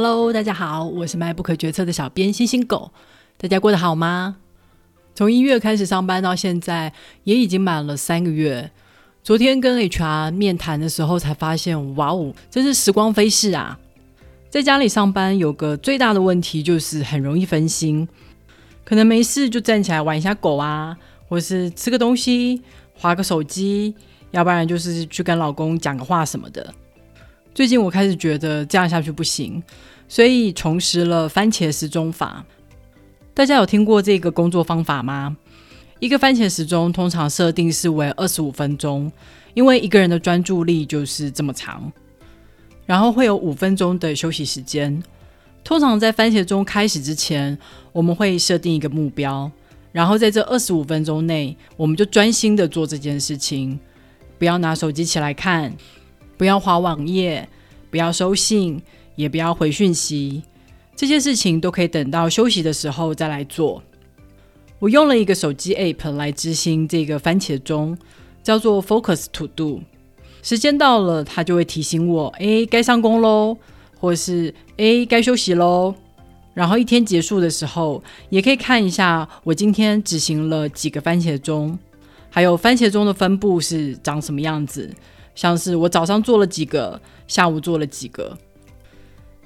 Hello，大家好，我是卖不可决策的小编星星狗。大家过得好吗？从一月开始上班到现在，也已经满了三个月。昨天跟 HR 面谈的时候，才发现，哇哦，真是时光飞逝啊！在家里上班有个最大的问题，就是很容易分心，可能没事就站起来玩一下狗啊，或是吃个东西、划个手机，要不然就是去跟老公讲个话什么的。最近我开始觉得这样下去不行，所以重拾了番茄时钟法。大家有听过这个工作方法吗？一个番茄时钟通常设定是为二十五分钟，因为一个人的专注力就是这么长。然后会有五分钟的休息时间。通常在番茄钟开始之前，我们会设定一个目标，然后在这二十五分钟内，我们就专心的做这件事情，不要拿手机起来看。不要划网页，不要收信，也不要回讯息，这些事情都可以等到休息的时候再来做。我用了一个手机 App 来执行这个番茄钟，叫做 Focus To Do。时间到了，它就会提醒我：哎，该上工喽，或是哎，该休息喽。然后一天结束的时候，也可以看一下我今天执行了几个番茄钟，还有番茄钟的分布是长什么样子。像是我早上做了几个，下午做了几个。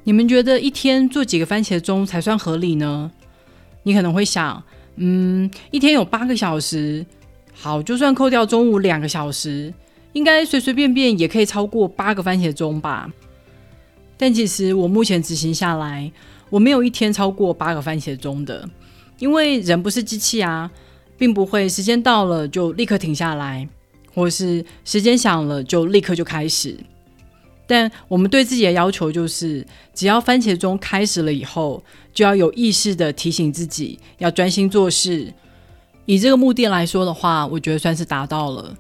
你们觉得一天做几个番茄钟才算合理呢？你可能会想，嗯，一天有八个小时，好，就算扣掉中午两个小时，应该随随便便也可以超过八个番茄钟吧？但其实我目前执行下来，我没有一天超过八个番茄钟的，因为人不是机器啊，并不会时间到了就立刻停下来。或是时间响了就立刻就开始，但我们对自己的要求就是，只要番茄钟开始了以后，就要有意识的提醒自己要专心做事。以这个目的来说的话，我觉得算是达到了。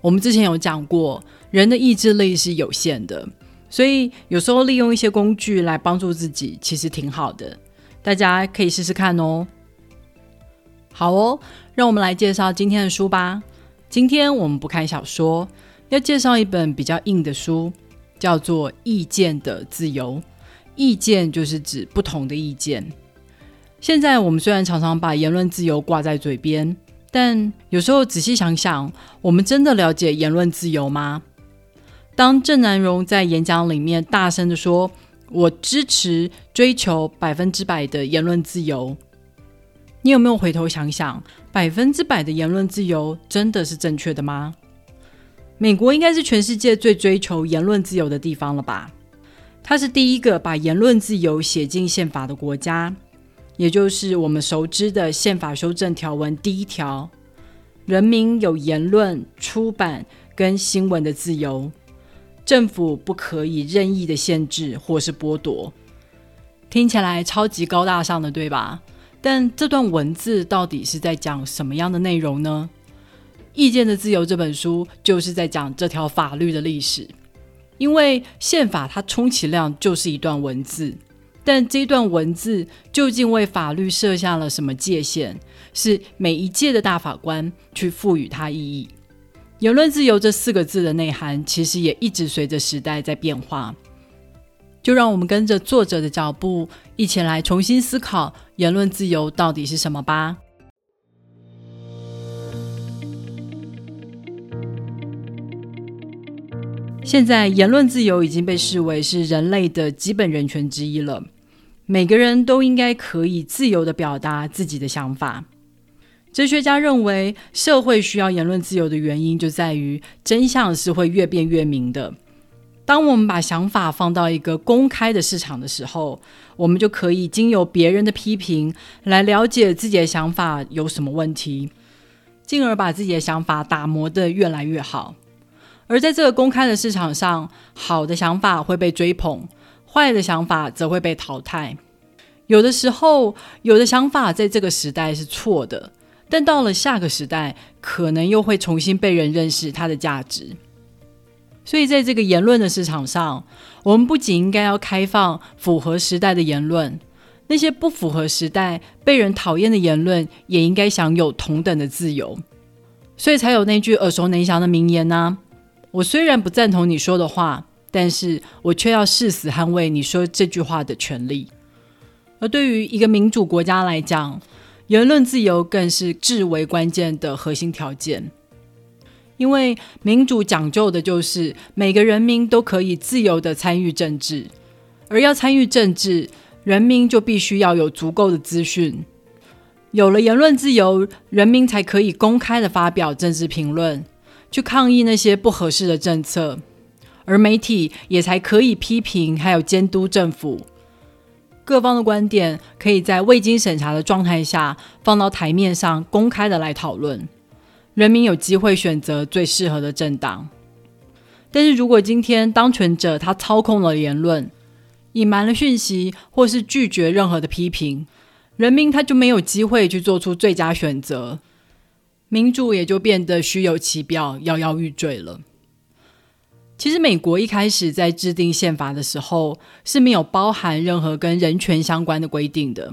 我们之前有讲过，人的意志力是有限的，所以有时候利用一些工具来帮助自己，其实挺好的。大家可以试试看哦。好哦，让我们来介绍今天的书吧。今天我们不看小说，要介绍一本比较硬的书，叫做《意见的自由》。意见就是指不同的意见。现在我们虽然常常把言论自由挂在嘴边，但有时候仔细想想，我们真的了解言论自由吗？当郑南荣在演讲里面大声的说：“我支持追求百分之百的言论自由。”你有没有回头想想，百分之百的言论自由真的是正确的吗？美国应该是全世界最追求言论自由的地方了吧？它是第一个把言论自由写进宪法的国家，也就是我们熟知的宪法修正条文第一条：人民有言论、出版跟新闻的自由，政府不可以任意的限制或是剥夺。听起来超级高大上的，对吧？但这段文字到底是在讲什么样的内容呢？《意见的自由》这本书就是在讲这条法律的历史。因为宪法它充其量就是一段文字，但这段文字究竟为法律设下了什么界限，是每一届的大法官去赋予它意义。言论自由这四个字的内涵，其实也一直随着时代在变化。就让我们跟着作者的脚步，一起来重新思考言论自由到底是什么吧。现在，言论自由已经被视为是人类的基本人权之一了。每个人都应该可以自由的表达自己的想法。哲学家认为，社会需要言论自由的原因就在于真相是会越辩越明的。当我们把想法放到一个公开的市场的时候，我们就可以经由别人的批评来了解自己的想法有什么问题，进而把自己的想法打磨得越来越好。而在这个公开的市场上，好的想法会被追捧，坏的想法则会被淘汰。有的时候，有的想法在这个时代是错的，但到了下个时代，可能又会重新被人认识它的价值。所以，在这个言论的市场上，我们不仅应该要开放符合时代的言论，那些不符合时代、被人讨厌的言论，也应该享有同等的自由。所以才有那句耳熟能详的名言呢：“我虽然不赞同你说的话，但是我却要誓死捍卫你说这句话的权利。而对于一个民主国家来讲，言论自由更是至为关键的核心条件。因为民主讲究的就是每个人民都可以自由的参与政治，而要参与政治，人民就必须要有足够的资讯。有了言论自由，人民才可以公开的发表政治评论，去抗议那些不合适的政策，而媒体也才可以批评还有监督政府。各方的观点可以在未经审查的状态下放到台面上公开的来讨论，人民有机会选择最适合的政党。但是如果今天当权者他操控了言论，隐瞒了讯息，或是拒绝任何的批评，人民他就没有机会去做出最佳选择，民主也就变得虚有其表、摇摇欲坠了。其实，美国一开始在制定宪法的时候是没有包含任何跟人权相关的规定的，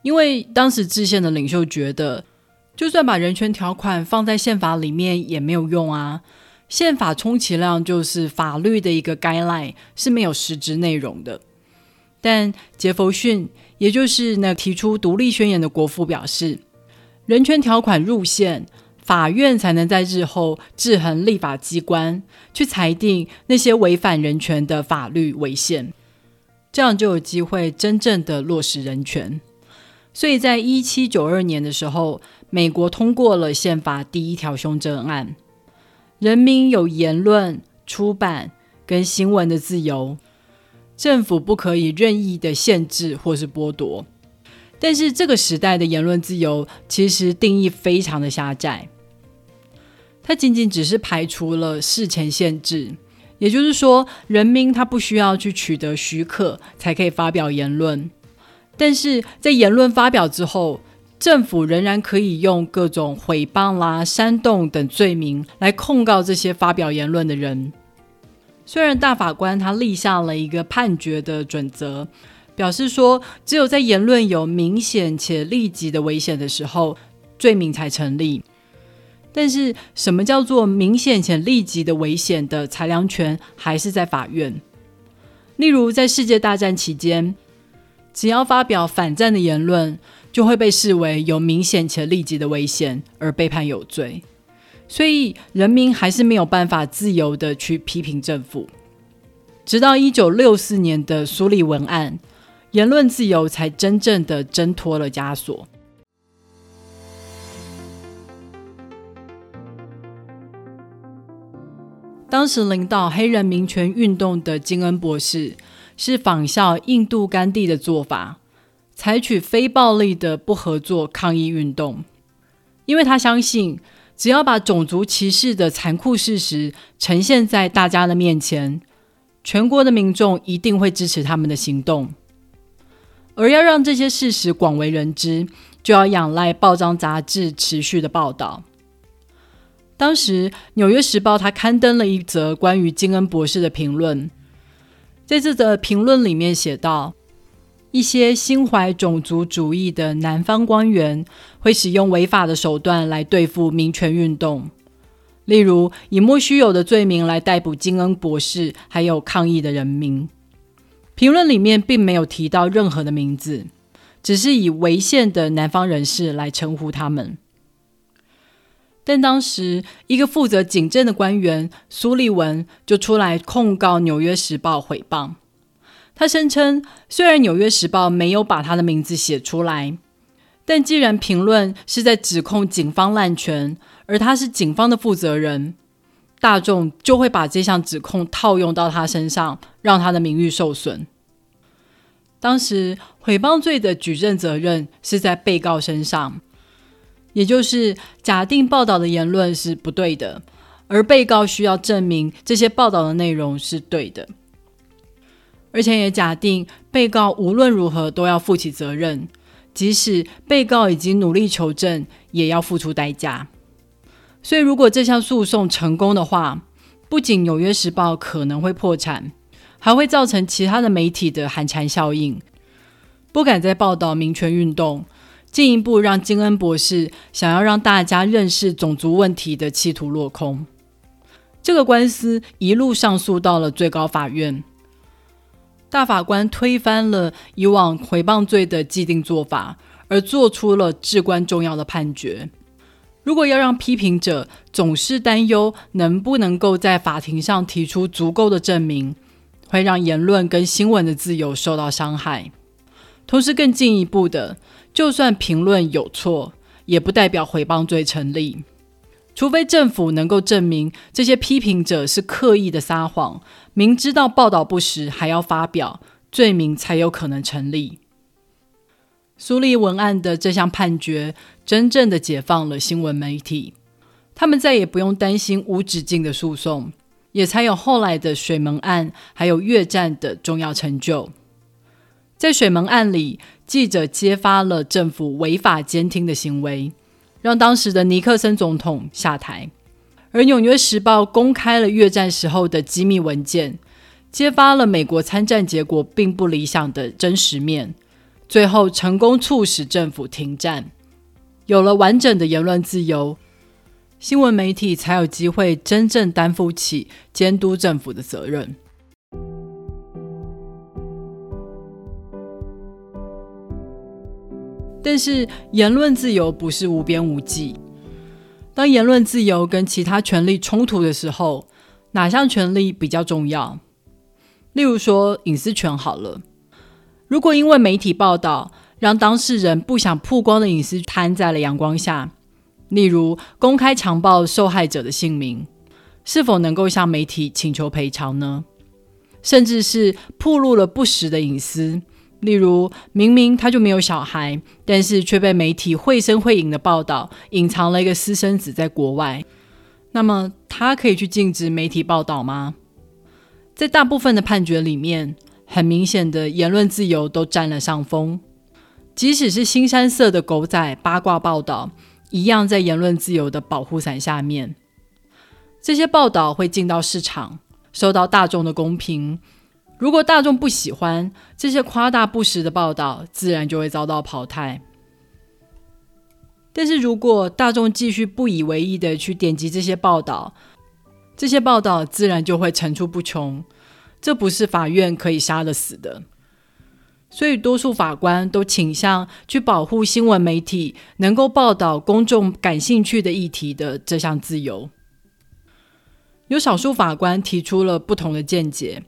因为当时制宪的领袖觉得，就算把人权条款放在宪法里面也没有用啊。宪法充其量就是法律的一个 guideline，是没有实质内容的。但杰弗逊，也就是那提出独立宣言的国父表示，人权条款入宪。法院才能在日后制衡立法机关，去裁定那些违反人权的法律违宪，这样就有机会真正的落实人权。所以在一七九二年的时候，美国通过了宪法第一条修正案，人民有言论、出版跟新闻的自由，政府不可以任意的限制或是剥夺。但是这个时代的言论自由其实定义非常的狭窄。它仅仅只是排除了事前限制，也就是说，人民他不需要去取得许可才可以发表言论。但是在言论发表之后，政府仍然可以用各种诽谤啦、煽动等罪名来控告这些发表言论的人。虽然大法官他立下了一个判决的准则，表示说，只有在言论有明显且立即的危险的时候，罪名才成立。但是，什么叫做明显且立即的危险的裁量权，还是在法院。例如，在世界大战期间，只要发表反战的言论，就会被视为有明显且立即的危险，而被判有罪。所以，人民还是没有办法自由的去批评政府。直到一九六四年的苏利文案，言论自由才真正的挣脱了枷锁。当时领导黑人民权运动的金恩博士，是仿效印度甘地的做法，采取非暴力的不合作抗议运动，因为他相信，只要把种族歧视的残酷事实呈现在大家的面前，全国的民众一定会支持他们的行动。而要让这些事实广为人知，就要仰赖报章杂志持续的报道。当时，《纽约时报》他刊登了一则关于金恩博士的评论，在这则评论里面写道：一些心怀种族主义的南方官员会使用违法的手段来对付民权运动，例如以莫须有的罪名来逮捕金恩博士，还有抗议的人民。评论里面并没有提到任何的名字，只是以违宪的南方人士来称呼他们。但当时，一个负责警政的官员苏利文就出来控告《纽约时报》诽谤。他声称，虽然《纽约时报》没有把他的名字写出来，但既然评论是在指控警方滥权，而他是警方的负责人，大众就会把这项指控套用到他身上，让他的名誉受损。当时，诽谤罪的举证责任是在被告身上。也就是假定报道的言论是不对的，而被告需要证明这些报道的内容是对的，而且也假定被告无论如何都要负起责任，即使被告已经努力求证，也要付出代价。所以，如果这项诉讼成功的话，不仅《纽约时报》可能会破产，还会造成其他的媒体的寒蝉效应，不敢再报道民权运动。进一步让金恩博士想要让大家认识种族问题的企图落空。这个官司一路上诉到了最高法院，大法官推翻了以往诽谤罪的既定做法，而做出了至关重要的判决。如果要让批评者总是担忧能不能够在法庭上提出足够的证明，会让言论跟新闻的自由受到伤害。同时，更进一步的，就算评论有错，也不代表诽谤罪成立。除非政府能够证明这些批评者是刻意的撒谎，明知道报道不实还要发表，罪名才有可能成立。苏利文案的这项判决，真正的解放了新闻媒体，他们再也不用担心无止境的诉讼，也才有后来的水门案，还有越战的重要成就。在水门案里，记者揭发了政府违法监听的行为，让当时的尼克森总统下台；而《纽约时报》公开了越战时候的机密文件，揭发了美国参战结果并不理想的真实面。最后成功促使政府停战，有了完整的言论自由，新闻媒体才有机会真正担负起监督政府的责任。但是，言论自由不是无边无际。当言论自由跟其他权利冲突的时候，哪项权利比较重要？例如说，隐私权好了。如果因为媒体报道让当事人不想曝光的隐私摊在了阳光下，例如公开强暴受害者的姓名，是否能够向媒体请求赔偿呢？甚至是曝露了不实的隐私，例如明明他就没有小孩，但是却被媒体绘声绘影的报道隐藏了一个私生子在国外，那么他可以去禁止媒体报道吗？在大部分的判决里面。很明显的言论自由都占了上风，即使是新山色的狗仔八卦报道，一样在言论自由的保护伞下面。这些报道会进到市场，受到大众的公平。如果大众不喜欢这些夸大不实的报道，自然就会遭到淘汰。但是如果大众继续不以为意的去点击这些报道，这些报道自然就会层出不穷。这不是法院可以杀得死的，所以多数法官都倾向去保护新闻媒体能够报道公众感兴趣的议题的这项自由。有少数法官提出了不同的见解，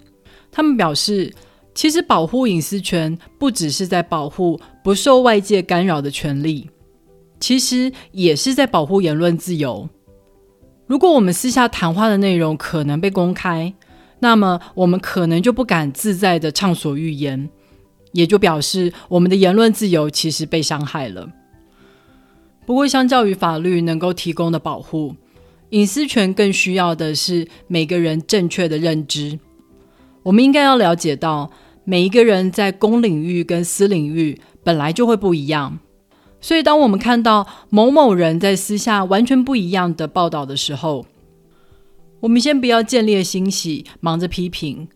他们表示，其实保护隐私权不只是在保护不受外界干扰的权利，其实也是在保护言论自由。如果我们私下谈话的内容可能被公开，那么我们可能就不敢自在的畅所欲言，也就表示我们的言论自由其实被伤害了。不过，相较于法律能够提供的保护，隐私权更需要的是每个人正确的认知。我们应该要了解到，每一个人在公领域跟私领域本来就会不一样，所以当我们看到某某人在私下完全不一样的报道的时候，我们先不要建立欣喜，忙着批评，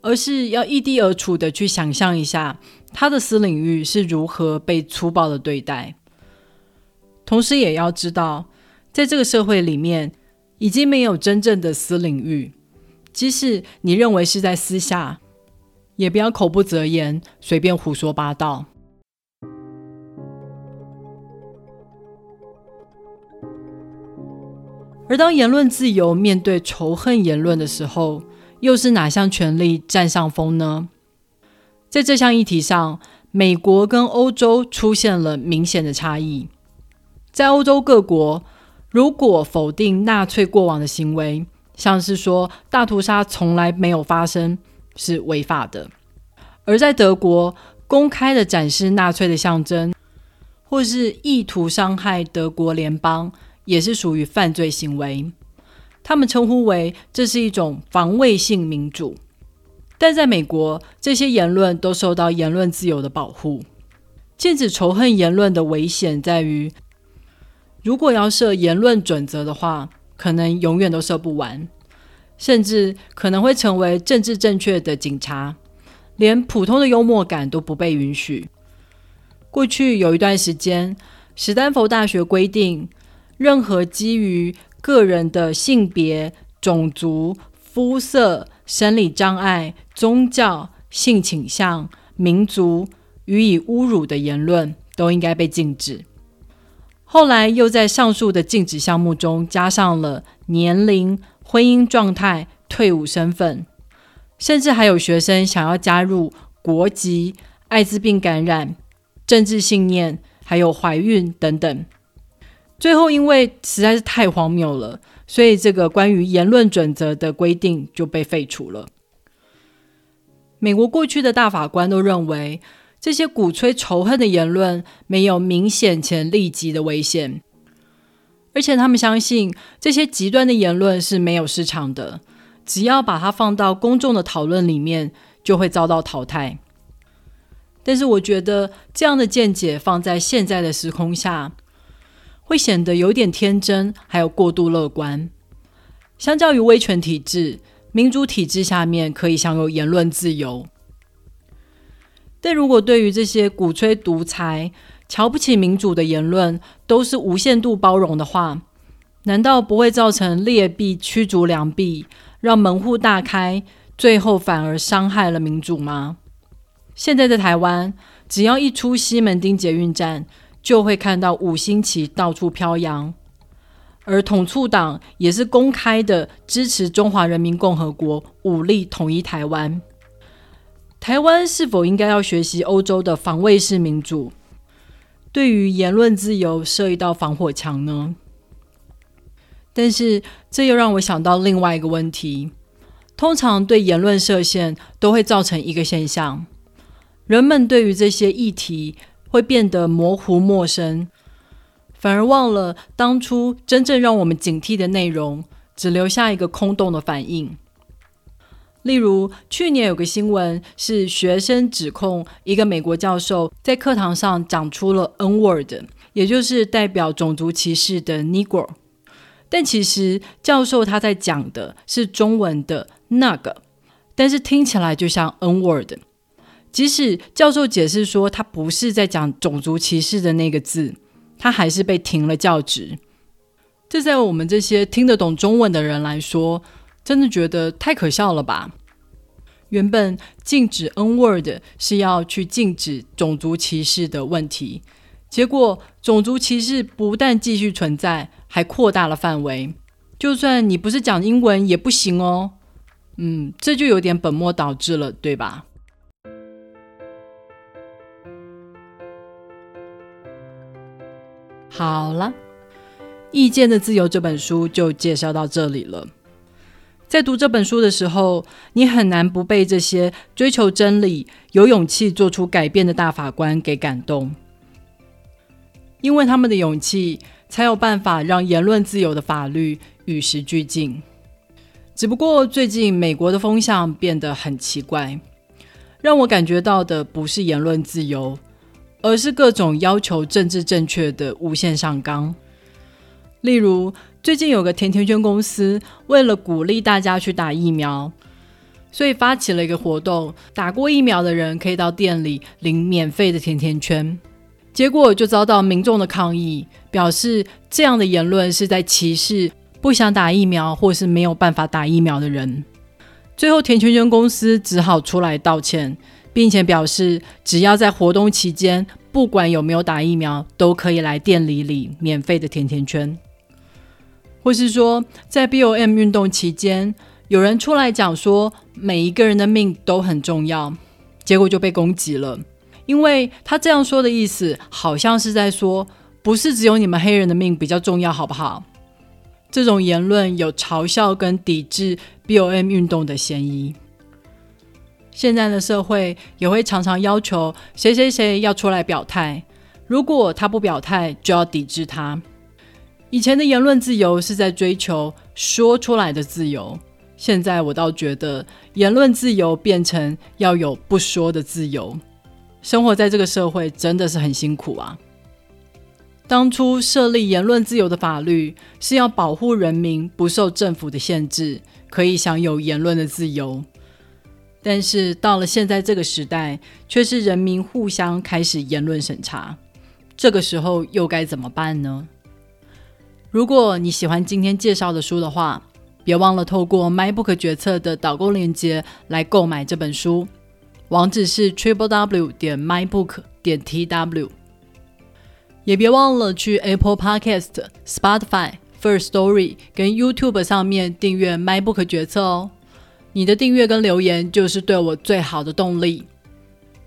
而是要异地而处的去想象一下他的私领域是如何被粗暴的对待。同时，也要知道，在这个社会里面，已经没有真正的私领域。即使你认为是在私下，也不要口不择言，随便胡说八道。而当言论自由面对仇恨言论的时候，又是哪项权利占上风呢？在这项议题上，美国跟欧洲出现了明显的差异。在欧洲各国，如果否定纳粹过往的行为，像是说大屠杀从来没有发生，是违法的；而在德国，公开的展示纳粹的象征，或是意图伤害德国联邦。也是属于犯罪行为，他们称呼为这是一种防卫性民主。但在美国，这些言论都受到言论自由的保护。禁止仇恨言论的危险在于，如果要设言论准则的话，可能永远都设不完，甚至可能会成为政治正确的警察，连普通的幽默感都不被允许。过去有一段时间，史丹佛大学规定。任何基于个人的性别、种族、肤色、生理障碍、宗教、性倾向、民族予以侮辱的言论都应该被禁止。后来又在上述的禁止项目中加上了年龄、婚姻状态、退伍身份，甚至还有学生想要加入国籍、艾滋病感染、政治信念，还有怀孕等等。最后因为实在是太荒谬了，所以这个关于言论准则的规定就被废除了。美国过去的大法官都认为。这些鼓吹仇恨的言论没有明显且立即的危险，而且他们相信这些极端的言论是没有市场的，只要把它放到公众的讨论里面，就会遭到淘汰。但是，我觉得这样的见解放在现在的时空下，会显得有点天真，还有过度乐观。相较于威权体制，民主体制下面可以享有言论自由。但如果对于这些鼓吹独裁、瞧不起民主的言论都是无限度包容的话，难道不会造成劣币驱逐良币，让门户大开，最后反而伤害了民主吗？现在在台湾，只要一出西门町捷运站，就会看到五星旗到处飘扬，而统促党也是公开的支持中华人民共和国武力统一台湾。台湾是否应该要学习欧洲的防卫式民主，对于言论自由设一道防火墙呢？但是这又让我想到另外一个问题：通常对言论设限都会造成一个现象，人们对于这些议题会变得模糊陌生，反而忘了当初真正让我们警惕的内容，只留下一个空洞的反应。例如，去年有个新闻是学生指控一个美国教授在课堂上讲出了 N word，也就是代表种族歧视的 Negro。但其实教授他在讲的是中文的那个，但是听起来就像 N word。即使教授解释说他不是在讲种族歧视的那个字，他还是被停了教职。这在我们这些听得懂中文的人来说。真的觉得太可笑了吧？原本禁止 N word 是要去禁止种族歧视的问题，结果种族歧视不但继续存在，还扩大了范围。就算你不是讲英文也不行哦。嗯，这就有点本末倒置了，对吧？好了，《意见的自由》这本书就介绍到这里了。在读这本书的时候，你很难不被这些追求真理、有勇气做出改变的大法官给感动，因为他们的勇气，才有办法让言论自由的法律与时俱进。只不过最近美国的风向变得很奇怪，让我感觉到的不是言论自由，而是各种要求政治正确的无限上纲，例如。最近有个甜甜圈公司，为了鼓励大家去打疫苗，所以发起了一个活动，打过疫苗的人可以到店里领免费的甜甜圈。结果就遭到民众的抗议，表示这样的言论是在歧视不想打疫苗或是没有办法打疫苗的人。最后，甜甜圈公司只好出来道歉，并且表示只要在活动期间，不管有没有打疫苗，都可以来店里领免费的甜甜圈。或是说，在 B O M 运动期间，有人出来讲说每一个人的命都很重要，结果就被攻击了，因为他这样说的意思，好像是在说，不是只有你们黑人的命比较重要，好不好？这种言论有嘲笑跟抵制 B O M 运动的嫌疑。现在的社会也会常常要求谁谁谁要出来表态，如果他不表态，就要抵制他。以前的言论自由是在追求说出来的自由，现在我倒觉得言论自由变成要有不说的自由。生活在这个社会真的是很辛苦啊！当初设立言论自由的法律是要保护人民不受政府的限制，可以享有言论的自由。但是到了现在这个时代，却是人民互相开始言论审查，这个时候又该怎么办呢？如果你喜欢今天介绍的书的话，别忘了透过 MyBook 决策的导购链接来购买这本书，网址是 triple w 点 mybook 点 tw。也别忘了去 Apple Podcast、Spotify、First Story 跟 YouTube 上面订阅 MyBook 决策哦。你的订阅跟留言就是对我最好的动力。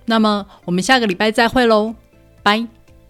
那么我们下个礼拜再会喽，拜。